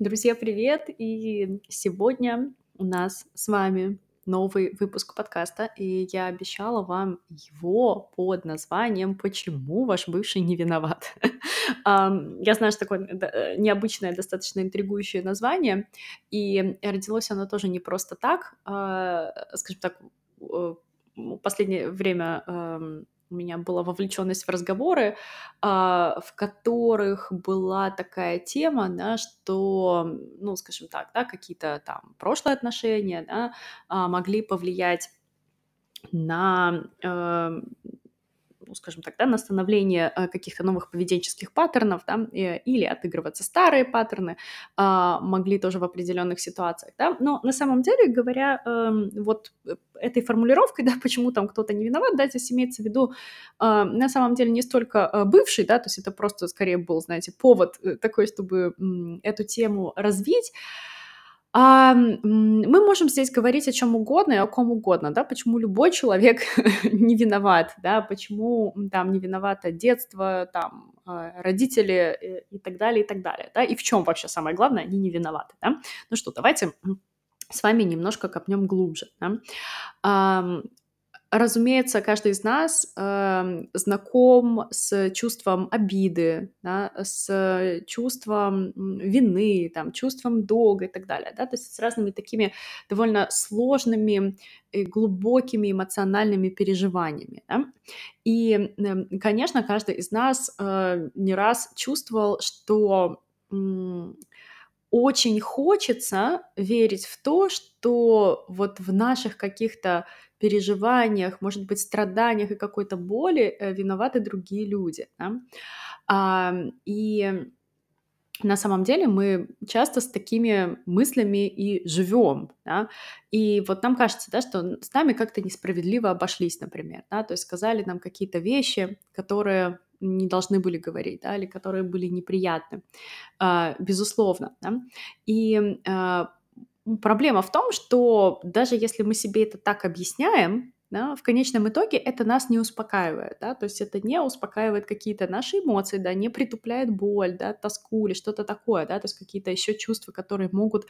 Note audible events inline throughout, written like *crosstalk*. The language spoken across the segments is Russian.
Друзья, привет! И сегодня у нас с вами новый выпуск подкаста, и я обещала вам его под названием "Почему ваш бывший не виноват?". *laughs* Я знаю, что такое э, необычное, достаточно интригующее название, и родилось оно тоже не просто так. А, скажем так, э, м, последнее время, у меня была вовлеченность в разговоры, а, в которых была такая тема, да, что, ну, скажем так, да, какие-то там прошлые отношения, да, а, могли повлиять на, э, ну, скажем так, да, на становление, э, каких-то новых поведенческих паттернов, да, э, или отыгрываться старые паттерны, а, могли тоже в определенных ситуациях, да. Но на самом деле, говоря, эм, вот, э, этой формулировкой, да, *laughs* почему там кто-то не виноват, да, здесь имеется в виду, на самом деле не столько, бывший, да, то есть это просто скорее был, знаете, повод, такой, чтобы, эту тему развить. М, мы можем здесь говорить о чем угодно и о ком угодно, да, почему любой человек *laughs* не виноват, да, почему, там не виновато детство, там, а, родители, э, и так далее, и так далее, да, и в чем вообще самое главное они не виноваты, да. Ну что, давайте, с вами немножко копнем глубже, да. Разумеется, каждый из нас, ам, знаком с чувством обиды, да, с чувством, вины, там, чувством долга и так далее, да, то есть с разными такими довольно сложными и глубокими эмоциональными переживаниями, да. И, м, конечно, каждый из нас, э, не раз чувствовал, что, очень хочется верить в то, что вот в наших каких-то переживаниях, может быть, страданиях и какой-то боли, э, виноваты другие люди, да. Ам, и на самом деле мы часто с такими мыслями и живем, да. И вот нам кажется, да, что с нами как-то несправедливо обошлись, например, да, то есть сказали нам какие-то вещи, которые не должны были говорить, да, или которые были неприятны, а, безусловно, да. И, а, проблема в том, что даже если мы себе это так объясняем, да, в конечном итоге это нас не успокаивает, да, то есть это не успокаивает какие-то наши эмоции, да, не притупляет боль, да, тоску или что-то такое, да, то есть какие-то еще чувства, которые могут,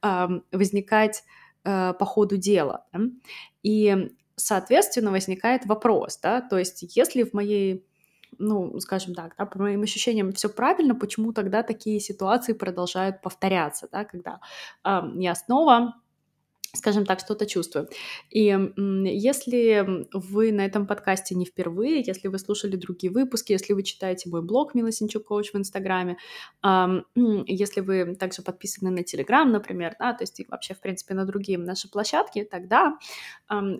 ам, возникать, э, по ходу дела, да. И, соответственно, возникает вопрос, да, то есть если в моей, ну, скажем так, да, по моим ощущениям всё правильно, почему тогда такие ситуации продолжают повторяться, да, когда, ам, я снова, скажем так, что-то чувствую. И, если вы на этом подкасте не впервые, если вы слушали другие выпуски, если вы читаете мой блог "Мила Сенчук Коуч" в "Инстаграме", ам, *clears throat* если вы также подписаны на "Телеграм", например, да, то есть и вообще, в принципе, на другие наши площадки, тогда,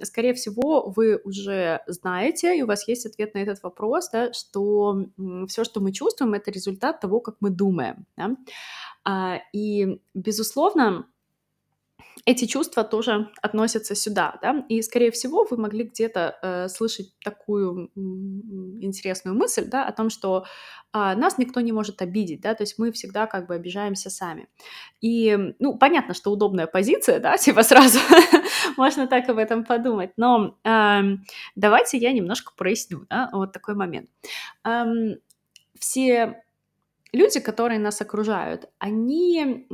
скорее всего, вы уже знаете, и у вас есть ответ на этот вопрос, да, что, м, всё, что мы чувствуем- это результат того, как мы думаем, да. А, и, безусловно, эти чувства тоже относятся сюда, да. И, скорее всего, вы могли где-то, э, слышать такую, интересную мысль, да, о том, что, а, нас никто не может обидеть, да, то есть мы всегда как бы обижаемся сами. И, ну, понятно, что удобная позиция, да, *laughs* типа сразу *laughs* можно так об этом подумать, но, ам, давайте я немножко проясню, да, вот такой момент. Ам, все люди, которые нас окружают, они,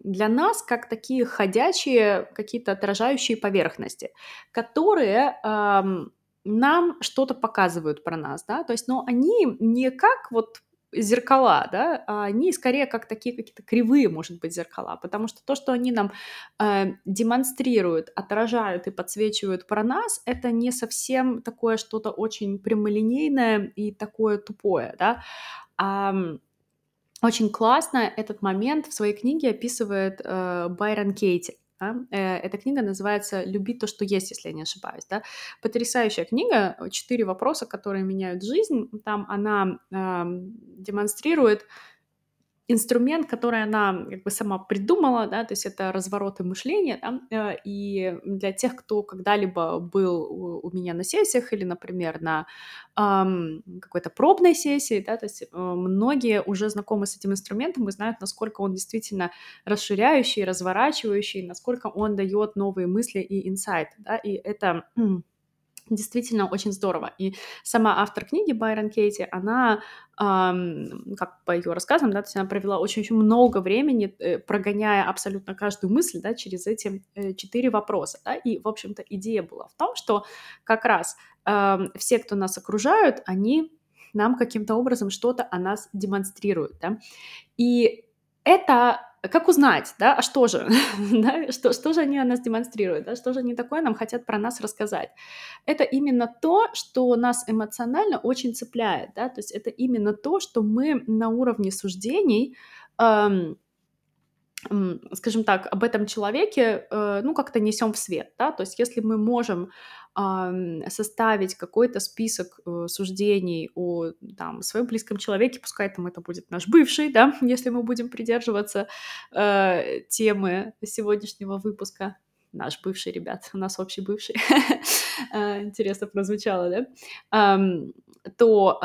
для нас как такие ходячие какие-то отражающие поверхности, которые, ам, нам что-то показывают про нас, да. То есть, но они не как вот зеркала, да, а они скорее как такие какие-то кривые, может быть, зеркала, потому что то, что они нам, э, демонстрируют, отражают и подсвечивают про нас, это не совсем такое что-то очень прямолинейное и такое тупое, да. Ам, очень классно этот момент в своей книге описывает, э, Байрон Кейти, да. Э, эта книга называется "Люби то, что есть", если я не ошибаюсь, да. Потрясающая книга, "4 вопроса, которые меняют жизнь". Там она, ам, демонстрирует инструмент, который она как бы сама придумала, да, то есть это развороты мышления, да. Э, и для тех, кто когда-либо был у меня на сессиях или, например, на, ам, какой-то пробной сессии, да, то есть, э, многие уже знакомы с этим инструментом и знают, насколько он действительно расширяющий, разворачивающий, насколько он даёт новые мысли и инсайты, да. И это, действительно очень здорово. И сама автор книги Байрон Кейти, она, ам, как по ее рассказам, да, то есть она провела очень-очень много времени, э, прогоняя абсолютно каждую мысль, да, через эти э, четыре вопроса, да, и, в общем-то, идея была в том, что как раз ам, все, кто нас окружают, они нам каким-то образом что-то о нас демонстрируют, да, и это как узнать, да, а что же, *laughs* да, что, что же они о нас демонстрируют, да, что же они такое нам хотят про нас рассказать. Это именно то, что нас эмоционально очень цепляет, да, то есть это именно то, что мы на уровне суждений эм, скажем так, об этом человеке, э, ну, как-то несем в свет, да, то есть если мы можем составить какой-то список э, суждений о там, своем близком человеке, пускай там это будет наш бывший, да, *laughs* если мы будем придерживаться э, темы сегодняшнего выпуска, наш бывший, ребят, у нас общий бывший, *laughs* э, интересно прозвучало, да, то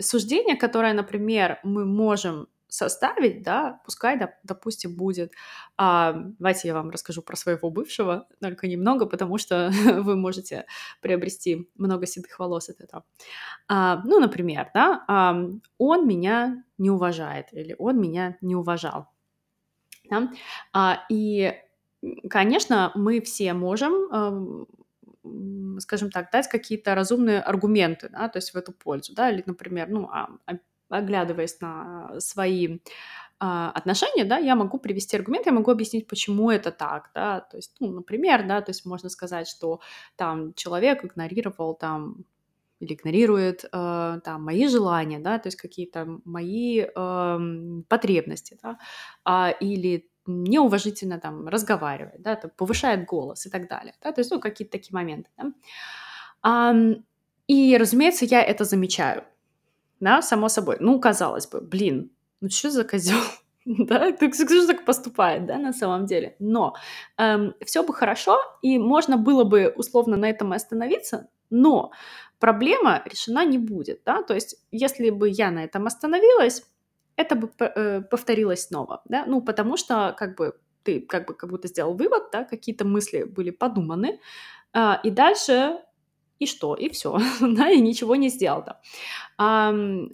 суждение, которое, например, мы можем составить, да, пускай, допустим, будет. А, давайте я вам расскажу про своего бывшего, только немного, потому что *laughs* вы можете приобрести много седых волос от этого. А, ну, например, да, а, он меня не уважает или он меня не уважал. Да? А, и, конечно, мы все можем скажем так, дать какие-то разумные аргументы, да, то есть в эту пользу, да, или, например, ну, а оглядываясь на свои а, отношения, да, я могу привести аргумент, я могу объяснить, почему это так, да, то есть, ну, например, да, то есть можно сказать, что там человек игнорировал там или игнорирует э, там мои желания, да, то есть какие-то мои э, потребности, да, а, или неуважительно там разговаривает, да, там, повышает голос и так далее, да, то есть, ну, какие-то такие моменты, да. А, и, разумеется, я это замечаю, да, само собой. Ну, казалось бы, блин, ну что за козел? *laughs* да, кто же так поступает, да, на самом деле. Но эм, все бы хорошо, и можно было бы условно на этом остановиться, но проблема решена не будет, да, то есть если бы я на этом остановилась, это бы э, повторилось снова, да, ну, потому что как бы ты как бы как будто сделал вывод, да, какие-то мысли были подуманы, э, и дальше и что, и все, *laughs* да, и ничего не сделал. Да. А,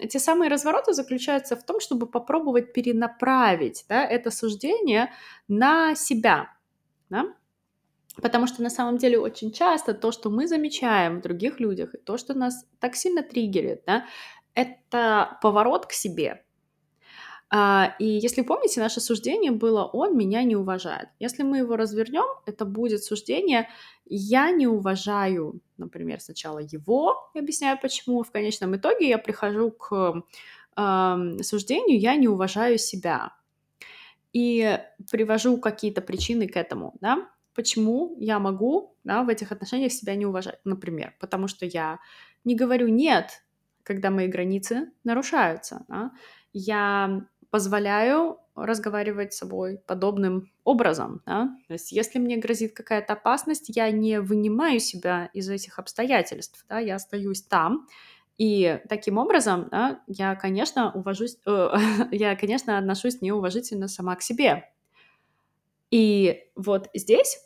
те самые развороты заключаются в том, чтобы попробовать перенаправить да, это суждение на себя, да, Потому что на самом деле очень часто то, что мы замечаем в других людях, и то, что нас так сильно триггерит, да, это поворот к себе. А, и если помните, наше суждение было «он меня не уважает». Если мы его развернем, это будет суждение «я не уважаю», например, сначала его, объясняю почему, в конечном итоге я прихожу к э, суждению «я не уважаю себя». И привожу какие-то причины к этому, да, почему я могу да, в этих отношениях себя не уважать, например, потому что я не говорю «нет», когда мои границы нарушаются, да? я позволяю разговаривать с собой подобным образом. Да? То есть если мне грозит какая-то опасность, я не вынимаю себя из этих обстоятельств, да? я остаюсь там, и таким образом да, я, конечно, уважусь, э, *laughs* я, конечно, отношусь неуважительно сама к себе. И вот здесь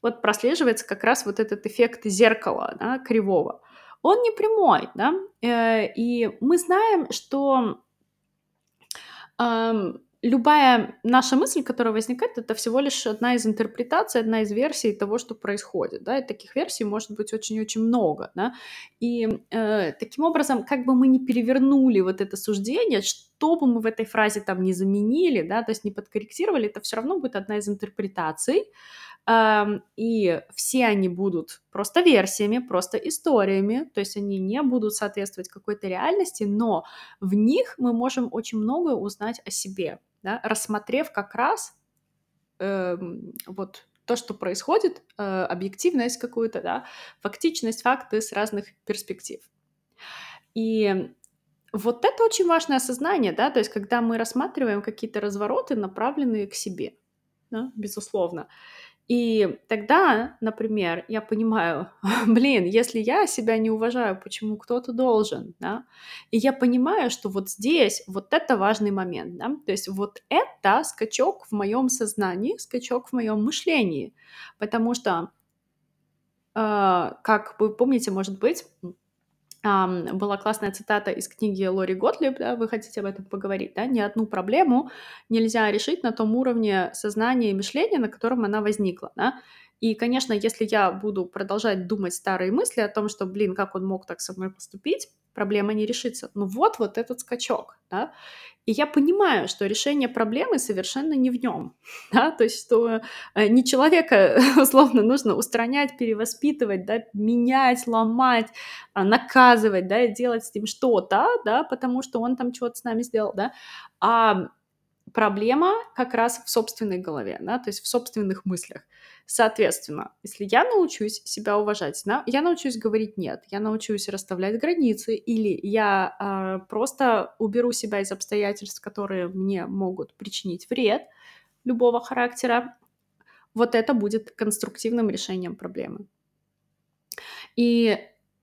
вот прослеживается как раз вот этот эффект зеркала, да, кривого. Он не прямой, да, э, и мы знаем, что любая наша мысль, которая возникает, это всего лишь одна из интерпретаций, одна из версий того, что происходит, да, и таких версий может быть очень-очень много, да, и э, таким образом, как бы мы не перевернули вот это суждение, что бы мы в этой фразе там не заменили, да, то есть не подкорректировали, это все равно будет одна из интерпретаций, и все они будут просто версиями, просто историями, то есть они не будут соответствовать какой-то реальности, но в них мы можем очень многое узнать о себе, да, рассмотрев как раз э, вот то, что происходит, э, объективность какую-то, да, фактичность, факты с разных перспектив. И вот это очень важное осознание, да, то есть когда мы рассматриваем какие-то развороты, направленные к себе, да, безусловно. И тогда, например, я понимаю, *laughs* блин, если я себя не уважаю, почему кто-то должен, да? И я понимаю, что вот здесь вот это важный момент, да? То есть вот это скачок в моем сознании, скачок в моем мышлении, потому что а, как вы помните, может быть, была классная цитата из книги Лори Готлиб, да, вы хотите об этом поговорить, да, ни одну проблему нельзя решить на том уровне сознания и мышления, на котором она возникла, да. И, конечно, если я буду продолжать думать старые мысли о том, что, блин, как он мог так со мной поступить, проблема не решится. Ну вот, вот этот скачок, да. И я понимаю, что решение проблемы совершенно не в нем, *laughs* да, то есть что э, не человека, *laughs* условно, нужно устранять, перевоспитывать, да, менять, ломать, а, наказывать, да, делать с ним что-то, да, потому что он там что-то с нами сделал, да, а проблема как раз в собственной голове, да, то есть в собственных мыслях. Соответственно, если я научусь себя уважать, да, я научусь говорить нет, я научусь расставлять границы, или я э, просто уберу себя из обстоятельств, которые мне могут причинить вред любого характера, вот это будет конструктивным решением проблемы. И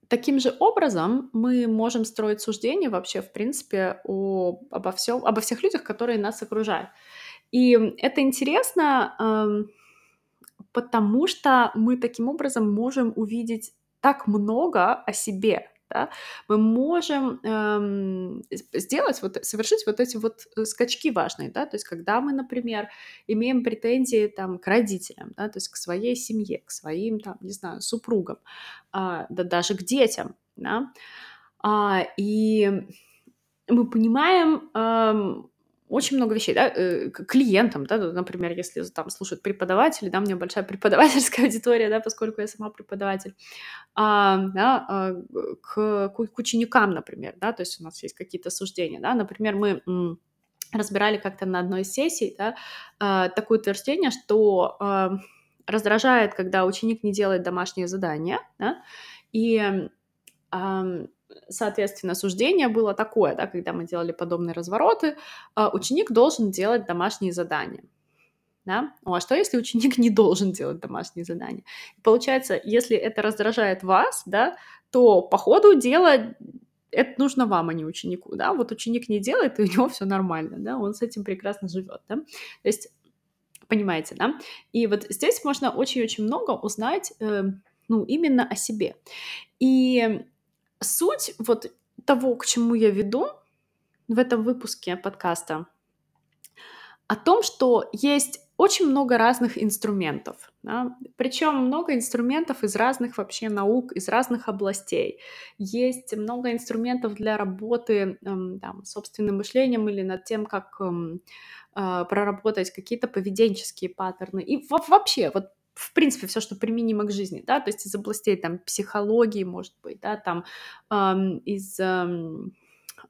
Таким же образом мы можем строить суждения вообще, в принципе, о, обо, всем, обо всех людях, которые нас окружают. И это интересно, эм, потому что мы таким образом можем увидеть так много о себе, да, мы можем эм, сделать, вот, совершить вот эти вот э, скачки важные, да, то есть когда мы, например, имеем претензии там к родителям, да, то есть к своей семье, к своим там, не знаю, супругам, а, да даже к детям, да, а, и мы понимаем, эм, очень много вещей, да, э, клиентам, да, например, если там слушают преподаватели, да, у меня большая *laughs* преподавательская аудитория, да, поскольку я сама преподаватель, а, да, а, к, к ученикам, например, да, то есть у нас есть какие-то суждения, да, например, мы разбирали как-то на одной из сессий, да, а, такое утверждение, что а, раздражает, когда ученик не делает домашнее задание, да, и соответственно, суждение было такое, да, когда мы делали подобные развороты, а, ученик должен делать домашние задания. Да? Ну, а что, если ученик не должен делать домашние задания? Получается, если это раздражает вас, да, то по ходу дела это нужно вам, а не ученику, да, вот ученик не делает, и у него все нормально, да, он с этим прекрасно живет, да, то есть, понимаете, да, и вот здесь можно очень-очень много узнать, э, ну, именно о себе, и суть вот того, к чему я веду в этом выпуске подкаста, о том, что есть очень много разных инструментов. Да? Причем много инструментов из разных вообще наук, из разных областей. Есть много инструментов для работы эм, там, собственным мышлением или над тем, как эм, э, проработать какие-то поведенческие паттерны. И вообще, вот в принципе, все, что применимо к жизни, да, то есть из областей там психологии, может быть, да, там эм, из, эм,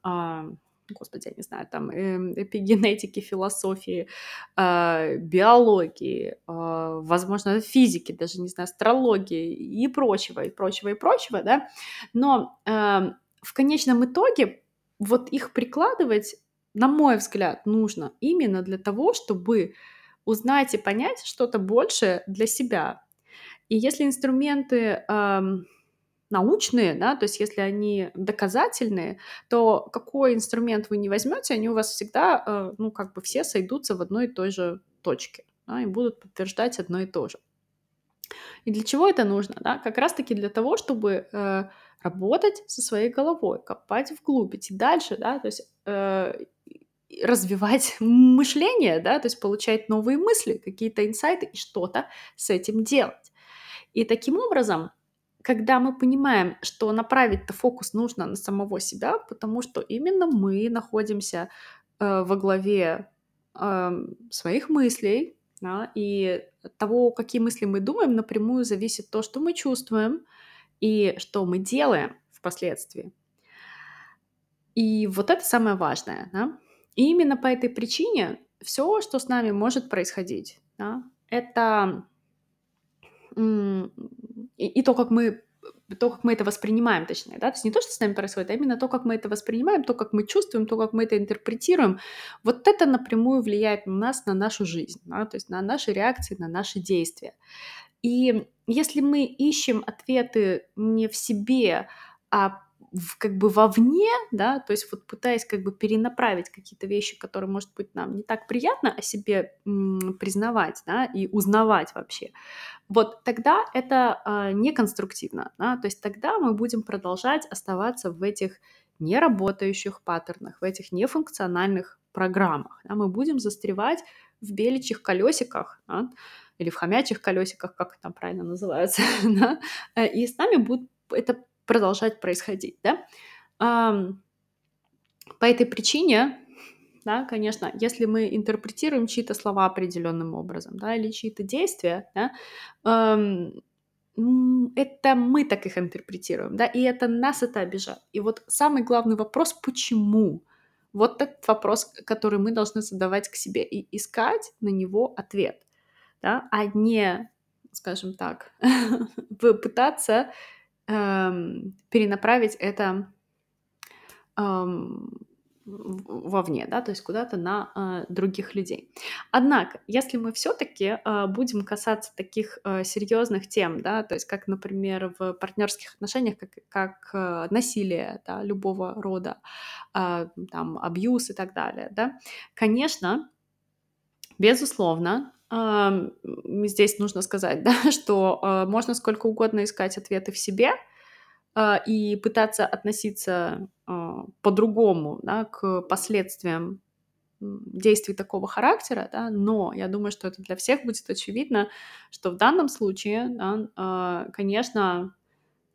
э, господи, я не знаю, там э, эпигенетики, философии, э, биологии, э, возможно, физики, даже, не знаю, астрологии и прочего, и прочего, и прочего, да, но э, в конечном итоге вот их прикладывать, на мой взгляд, нужно именно для того, чтобы узнать и понять что-то большее для себя. И если инструменты эм, научные, да, то есть если они доказательные, то какой инструмент вы не возьмете, они у вас всегда, э, ну, как бы все сойдутся в одной и той же точке, да, и будут подтверждать одно и то же. И для чего это нужно? Да? Как раз-таки для того, чтобы э, работать со своей головой, копать вглубь, идти дальше, да, то есть э, развивать *laughs* мышление, да, то есть получать новые мысли, какие-то инсайты и что-то с этим делать. И таким образом, когда мы понимаем, что направить-то фокус нужно на самого себя, потому что именно мы находимся э, во главе э, своих мыслей, да, и того, какие мысли мы думаем, напрямую зависит то, что мы чувствуем и что мы делаем впоследствии. И вот это самое важное. Да? И именно по этой причине все, что с нами может происходить, да, это и, и то, как мы то, как мы это воспринимаем, точнее, да, то есть не то, что с нами происходит, а именно то, как мы это воспринимаем, то, как мы чувствуем, то, как мы это интерпретируем, вот это напрямую влияет на нас, на нашу жизнь, да, то есть на наши реакции, на наши действия. И если мы ищем ответы не в себе, а в, как бы вовне, да, то есть вот пытаясь как бы перенаправить какие-то вещи, которые, может быть, нам не так приятно о себе признавать, да, и узнавать вообще, вот тогда это э, неконструктивно, да, то есть тогда мы будем продолжать оставаться в этих неработающих паттернах, в этих нефункциональных программах, да, мы будем застревать в беличьих колесиках, да, или в хомячих колесиках, как там правильно называется, *laughs* да, э, и с нами будет это продолжать происходить, да. По этой причине, да, конечно, если мы интерпретируем чьи-то слова определенным образом, да, или чьи-то действия, да, это мы так их интерпретируем, да, и это нас это обижает. И вот самый главный вопрос, почему? Вот этот вопрос, который мы должны задавать к себе и искать на него ответ, да, а не, скажем так, *laughs* пытаться эм, перенаправить это эм, вовне, да, то есть куда-то на э, других людей. Однако, если мы все-таки э, будем касаться таких э, серьезных тем, да, то есть как, например, в партнерских отношениях, как, как э, насилие, да, любого рода, э, там, абьюз и так далее, да, конечно, безусловно, здесь нужно сказать, *laughs* да, что э, можно сколько угодно искать ответы в себе, а, и пытаться относиться а, по-другому да, к последствиям действий такого характера, да, но я думаю, что это для всех будет очевидно, что в данном случае, да, а, конечно,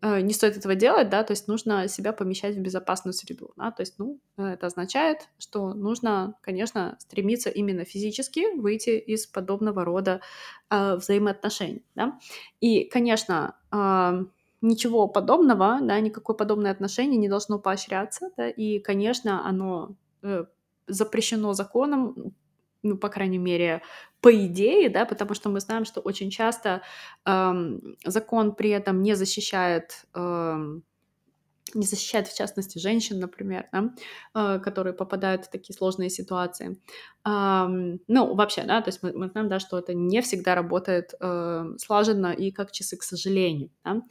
не стоит этого делать, да, то есть нужно себя помещать в безопасную среду, да, то есть, ну, это означает, что нужно, конечно, стремиться именно физически выйти из подобного рода э, взаимоотношений, да, и, конечно, э, ничего подобного, да, никакое подобное отношение не должно поощряться, да, и, конечно, оно э, запрещено законом, ну, по крайней мере, по идее, да, потому что мы знаем, что очень часто эм, закон при этом не защищает эм, не защищает, в частности, женщин, например, да, э, которые попадают в такие сложные ситуации. Э, ну, вообще, да, то есть мы, мы знаем, да, что это не всегда работает э, слаженно и как часы, к сожалению. Да.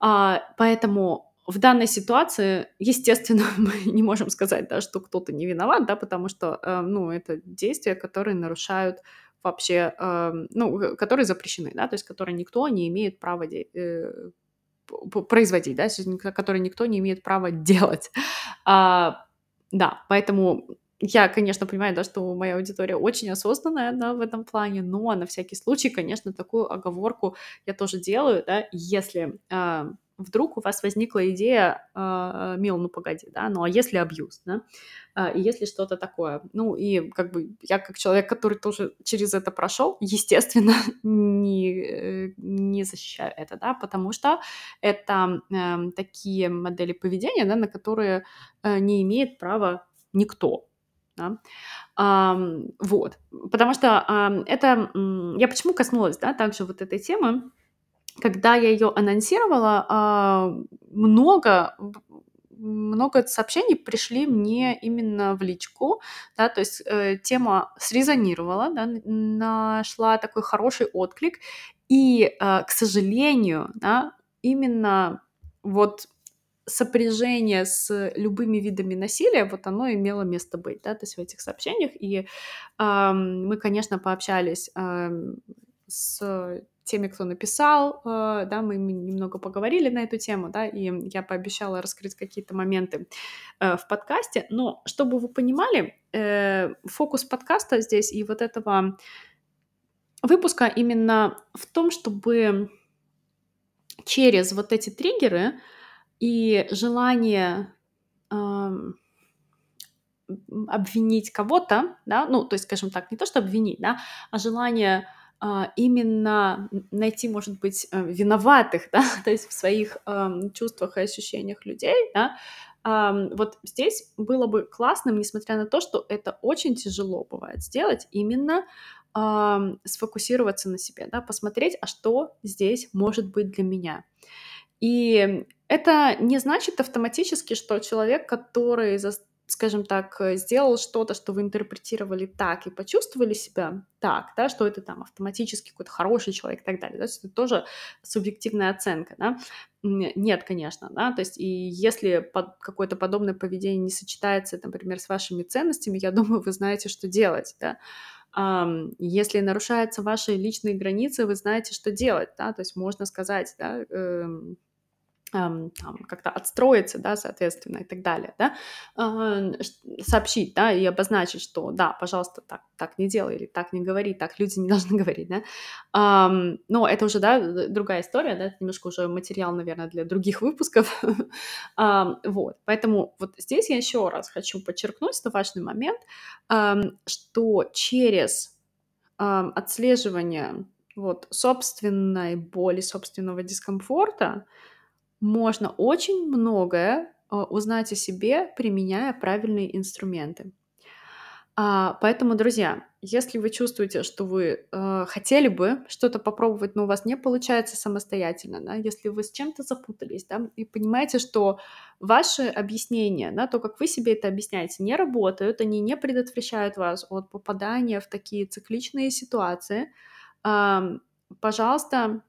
А, поэтому в данной ситуации, естественно, *laughs* мы не можем сказать, да, что кто-то не виноват, да, потому что, э, ну, это действия, которые нарушают вообще, э, ну, которые запрещены, да, то есть которые никто не имеет права э, производить, да, которые никто не имеет права *laughs* делать. А, да, поэтому я, конечно, понимаю, да, что моя аудитория очень осознанная да, в этом плане, но на всякий случай, конечно, такую оговорку я тоже делаю, да, если э, вдруг у вас возникла идея, э, мил, ну погоди, да, ну а если абьюз, да, э, и если что-то такое, ну и как бы я как человек, который тоже через это прошел, естественно, *laughs* не, не защищаю это, да, потому что это э, такие модели поведения, да, на которые э, не имеет права никто, да? Ам, вот, потому что ам, это, я почему коснулась, да, также вот этой темы, когда я ее анонсировала, а, много много сообщений пришли мне именно в личку, да, то есть э, тема срезонировала, да, нашла такой хороший отклик, и, э, к сожалению, да, именно вот сопряжение с любыми видами насилия, вот оно имело место быть, да, то есть в этих сообщениях. И э, мы, конечно, пообщались э, с теми, кто написал, э, да, мы немного поговорили на эту тему, да, и я пообещала раскрыть какие-то моменты э, в подкасте. Но чтобы вы понимали, э, фокус подкаста здесь и вот этого выпуска именно в том, чтобы через вот эти триггеры и желание эм, обвинить кого-то, да, ну, то есть, скажем так, не то, что обвинить, да, а желание именно найти, может быть, э, виноватых, *laughs* да, то есть в своих э, чувствах и ощущениях людей, да, вот здесь было бы классным, несмотря на то, что это очень тяжело бывает сделать, именно сфокусироваться на себе, да, посмотреть, а что здесь может быть для меня. И это не значит автоматически, что человек, который скажем так, э, сделал что-то, что вы интерпретировали так и почувствовали себя так, да, что это там автоматически какой-то хороший человек и так далее, да, это тоже субъективная оценка, да. Нет, конечно, да, то есть и если под какое-то подобное поведение не сочетается, например, с вашими ценностями, я *laughs* думаю, вы знаете, что делать, да. Если нарушаются ваши личные границы, вы знаете, что делать, да, то есть можно сказать, да, эм, там, как-то отстроиться, да, соответственно, и так далее, да, сообщить, да, и обозначить, что, да, пожалуйста, так, так не делай или так не говори, так люди не *laughs* должны говорить, да. Но это уже, да, другая история, да, немножко уже материал, наверное, для других выпусков. *laughs* Вот, поэтому вот здесь я еще раз хочу подчеркнуть, это важный момент, что через отслеживание вот собственной боли, собственного дискомфорта, можно очень многое а, узнать о себе, применяя правильные инструменты. А, поэтому, друзья, если вы чувствуете, что вы э, хотели бы что-то попробовать, но у вас не получается самостоятельно, да, если вы с чем-то запутались, да, и понимаете, что ваши объяснения, да, то, как вы себе это объясняете, не работают, они не предотвращают вас от попадания в такие цикличные ситуации, э, пожалуйста,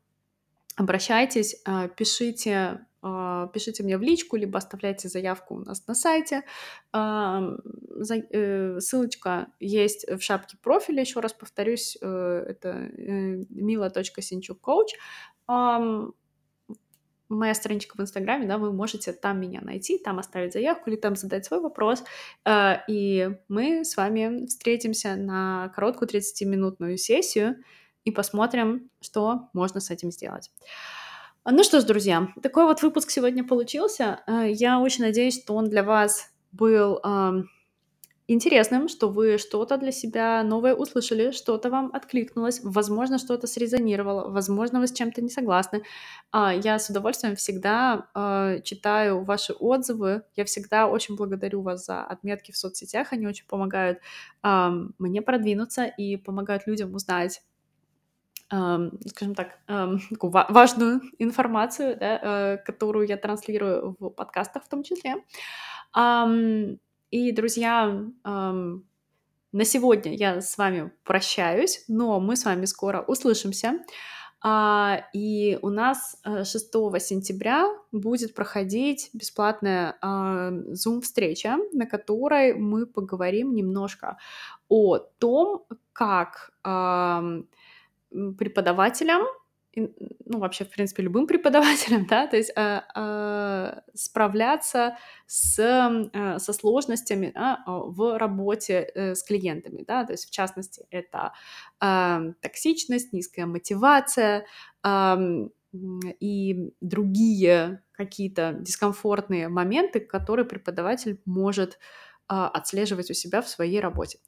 обращайтесь, а, пишите, а, пишите мне в личку, либо оставляйте заявку у нас на сайте. Э, ссылочка есть в шапке профиля, еще раз повторюсь, э, это э, mila.sinchuk Моя страничка в Инстаграме, да, вы можете там меня найти, там оставить заявку или там задать свой вопрос, и мы с вами встретимся на короткую 30-минутную сессию, и посмотрим, что можно с этим сделать. Ну что ж, друзья, такой вот выпуск сегодня получился. Э, я очень надеюсь, что он для вас был э, интересным, что вы что-то для себя новое услышали, что-то вам откликнулось, возможно, что-то срезонировало, возможно, вы с чем-то не согласны. Э, я с удовольствием всегда э, читаю ваши отзывы, я всегда очень благодарю вас за отметки в соцсетях, они очень помогают э, мне продвинуться и помогают людям узнать скажем так, *laughs* такую важную информацию, да, э, которую я транслирую в подкастах в том числе. И, друзья, на сегодня я с вами прощаюсь, но мы с вами скоро услышимся. А, и у нас 6 э, сентября будет проходить бесплатная Zoom-встреча, на которой мы поговорим немножко о том, как преподавателям, ну, вообще, в принципе, любым *laughs* преподавателям, да, то есть э, э, справляться с, э, со сложностями да, в работе э, с клиентами, да, то есть, в частности, это э, токсичность, низкая мотивация э, и другие какие-то дискомфортные моменты, которые преподаватель может а, отслеживать у себя в своей работе.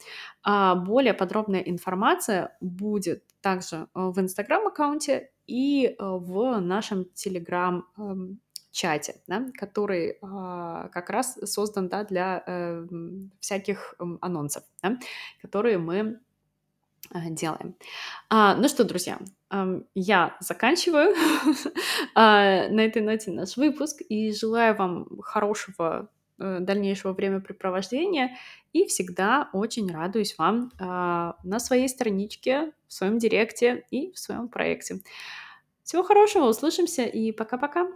А более подробная информация будет также а, в Инстаграм-аккаунте и в нашем Телеграм-чате, да, который как раз создан да, для э, всяких анонсов, да, которые мы делаем. А, ну что, друзья, я заканчиваю *laughs* на этой ноте наш выпуск и желаю вам хорошего Э, дальнейшего времяпрепровождения. И всегда очень радуюсь вам э, на своей страничке, в своем директе и в своем проекте. Всего хорошего, услышимся и пока-пока.